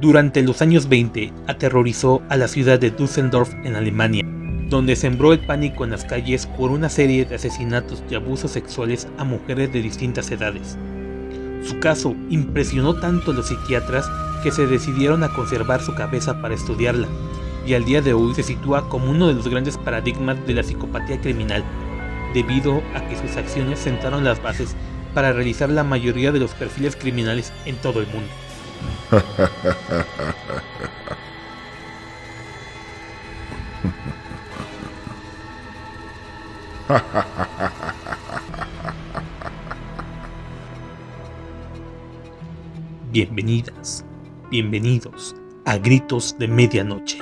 Durante los años 20 aterrorizó a la ciudad de Düsseldorf en Alemania, donde sembró el pánico en las calles por una serie de asesinatos y abusos sexuales a mujeres de distintas edades. Su caso impresionó tanto a los psiquiatras que se decidieron a conservar su cabeza para estudiarla, y al día de hoy se sitúa como uno de los grandes paradigmas de la psicopatía criminal, debido a que sus acciones sentaron las bases para realizar la mayoría de los perfiles criminales en todo el mundo. Bienvenidas, bienvenidos a Gritos de Medianoche.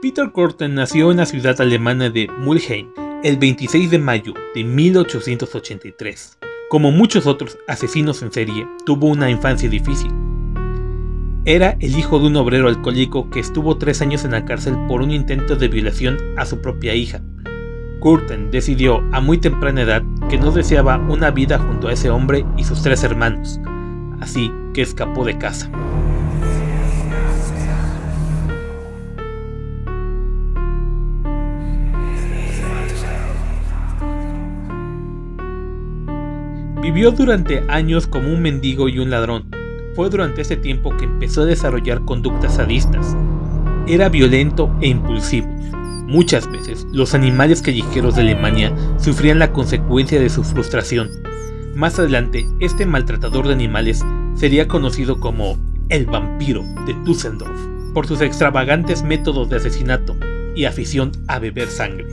Peter Korten nació en la ciudad alemana de Mulheim el 26 de mayo de 1883. Como muchos otros asesinos en serie, tuvo una infancia difícil. Era el hijo de un obrero alcohólico que estuvo tres años en la cárcel por un intento de violación a su propia hija. Curtin decidió a muy temprana edad que no deseaba una vida junto a ese hombre y sus tres hermanos, así que escapó de casa. Vivió durante años como un mendigo y un ladrón. Fue durante ese tiempo que empezó a desarrollar conductas sadistas. Era violento e impulsivo. Muchas veces los animales callejeros de Alemania sufrían la consecuencia de su frustración. Más adelante, este maltratador de animales sería conocido como el vampiro de Düsseldorf por sus extravagantes métodos de asesinato y afición a beber sangre.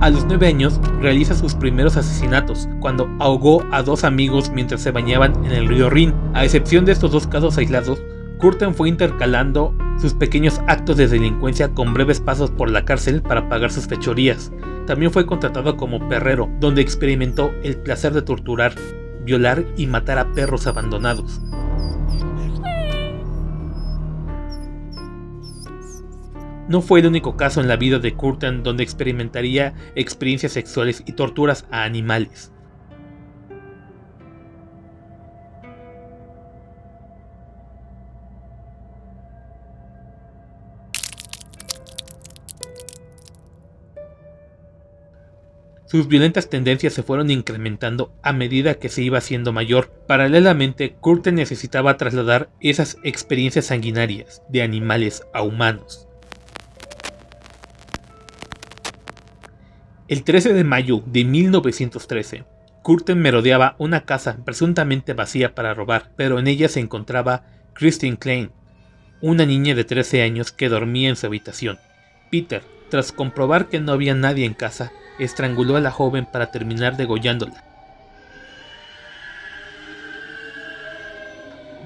A los 9 años realiza sus primeros asesinatos, cuando ahogó a dos amigos mientras se bañaban en el río Rin. A excepción de estos dos casos aislados, Curtin fue intercalando sus pequeños actos de delincuencia con breves pasos por la cárcel para pagar sus fechorías. También fue contratado como perrero, donde experimentó el placer de torturar, violar y matar a perros abandonados. No fue el único caso en la vida de Curtin donde experimentaría experiencias sexuales y torturas a animales. Sus violentas tendencias se fueron incrementando a medida que se iba haciendo mayor. Paralelamente, Curtin necesitaba trasladar esas experiencias sanguinarias de animales a humanos. El 13 de mayo de 1913, Curtin merodeaba una casa presuntamente vacía para robar, pero en ella se encontraba Christine Klein, una niña de 13 años que dormía en su habitación. Peter, tras comprobar que no había nadie en casa, estranguló a la joven para terminar degollándola.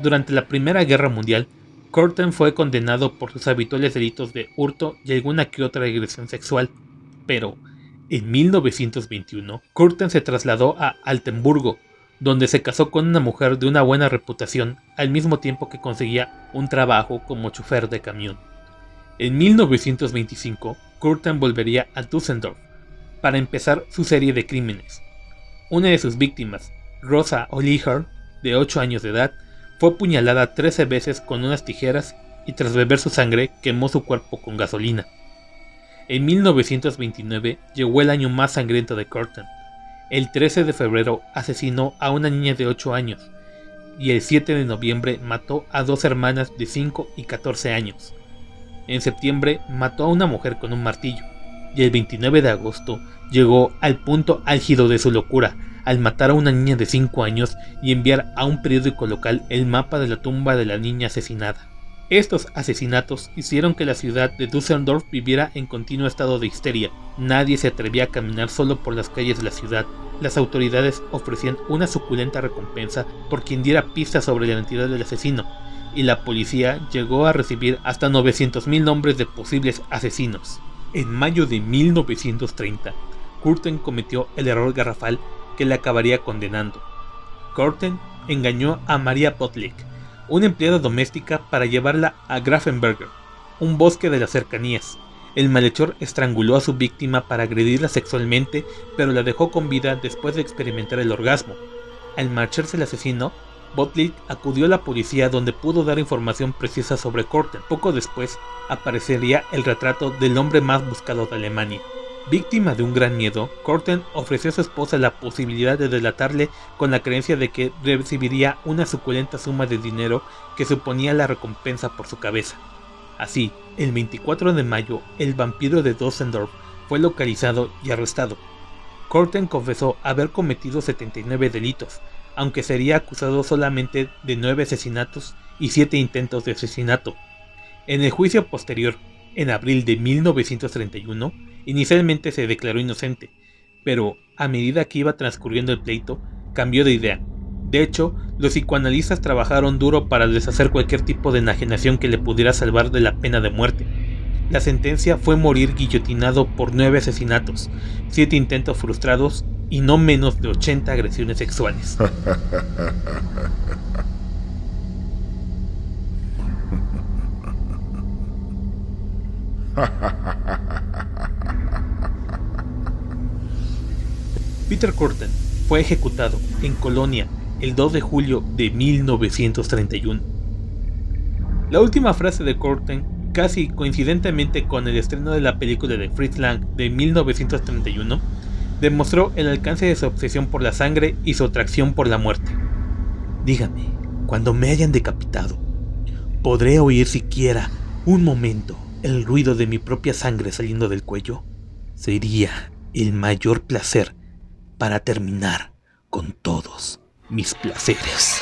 Durante la Primera Guerra Mundial, Curtin fue condenado por sus habituales delitos de hurto y alguna que otra agresión sexual, pero en 1921, Curtin se trasladó a Altenburgo, donde se casó con una mujer de una buena reputación, al mismo tiempo que conseguía un trabajo como chofer de camión. En 1925, Curtin volvería a Düsseldorf para empezar su serie de crímenes. Una de sus víctimas, Rosa Oliher, de 8 años de edad, fue apuñalada 13 veces con unas tijeras y tras beber su sangre quemó su cuerpo con gasolina. En 1929 llegó el año más sangriento de Curtin. El 13 de febrero asesinó a una niña de 8 años y el 7 de noviembre mató a dos hermanas de 5 y 14 años. En septiembre mató a una mujer con un martillo y el 29 de agosto llegó al punto álgido de su locura al matar a una niña de 5 años y enviar a un periódico local el mapa de la tumba de la niña asesinada. Estos asesinatos hicieron que la ciudad de Düsseldorf viviera en continuo estado de histeria. Nadie se atrevía a caminar solo por las calles de la ciudad. Las autoridades ofrecían una suculenta recompensa por quien diera pistas sobre la identidad del asesino, y la policía llegó a recibir hasta 900.000 nombres de posibles asesinos. En mayo de 1930, Curtin cometió el error garrafal que le acabaría condenando. Curtin engañó a Maria Potlick, una empleada doméstica para llevarla a Grafenberger, un bosque de las cercanías. el malhechor estranguló a su víctima para agredirla sexualmente, pero la dejó con vida después de experimentar el orgasmo. Al marcharse el asesino, Botlick acudió a la policía donde pudo dar información precisa sobre Corten. Poco después aparecería el retrato del hombre más buscado de Alemania. Víctima de un gran miedo, Corten ofreció a su esposa la posibilidad de delatarle con la creencia de que recibiría una suculenta suma de dinero que suponía la recompensa por su cabeza. Así, el 24 de mayo, el vampiro de Dossendorf fue localizado y arrestado. Corten confesó haber cometido 79 delitos, aunque sería acusado solamente de 9 asesinatos y 7 intentos de asesinato. En el juicio posterior, en abril de 1931, inicialmente se declaró inocente, pero a medida que iba transcurriendo el pleito, cambió de idea de hecho, los psicoanalistas trabajaron duro para deshacer cualquier tipo de enajenación que le pudiera salvar de la pena de muerte. La sentencia fue morir guillotinado por nueve asesinatos, siete intentos frustrados y no menos de 80 agresiones sexuales. Peter Curtin fue ejecutado en Colonia el 2 de julio de 1931. La última frase de Corten, casi coincidentemente con el estreno de la película de Fritz Lang de 1931, demostró el alcance de su obsesión por la sangre y su atracción por la muerte. Dígame, cuando me hayan decapitado, ¿podré oír siquiera un momento el ruido de mi propia sangre saliendo del cuello? Sería el mayor placer para terminar con todos mis placeres.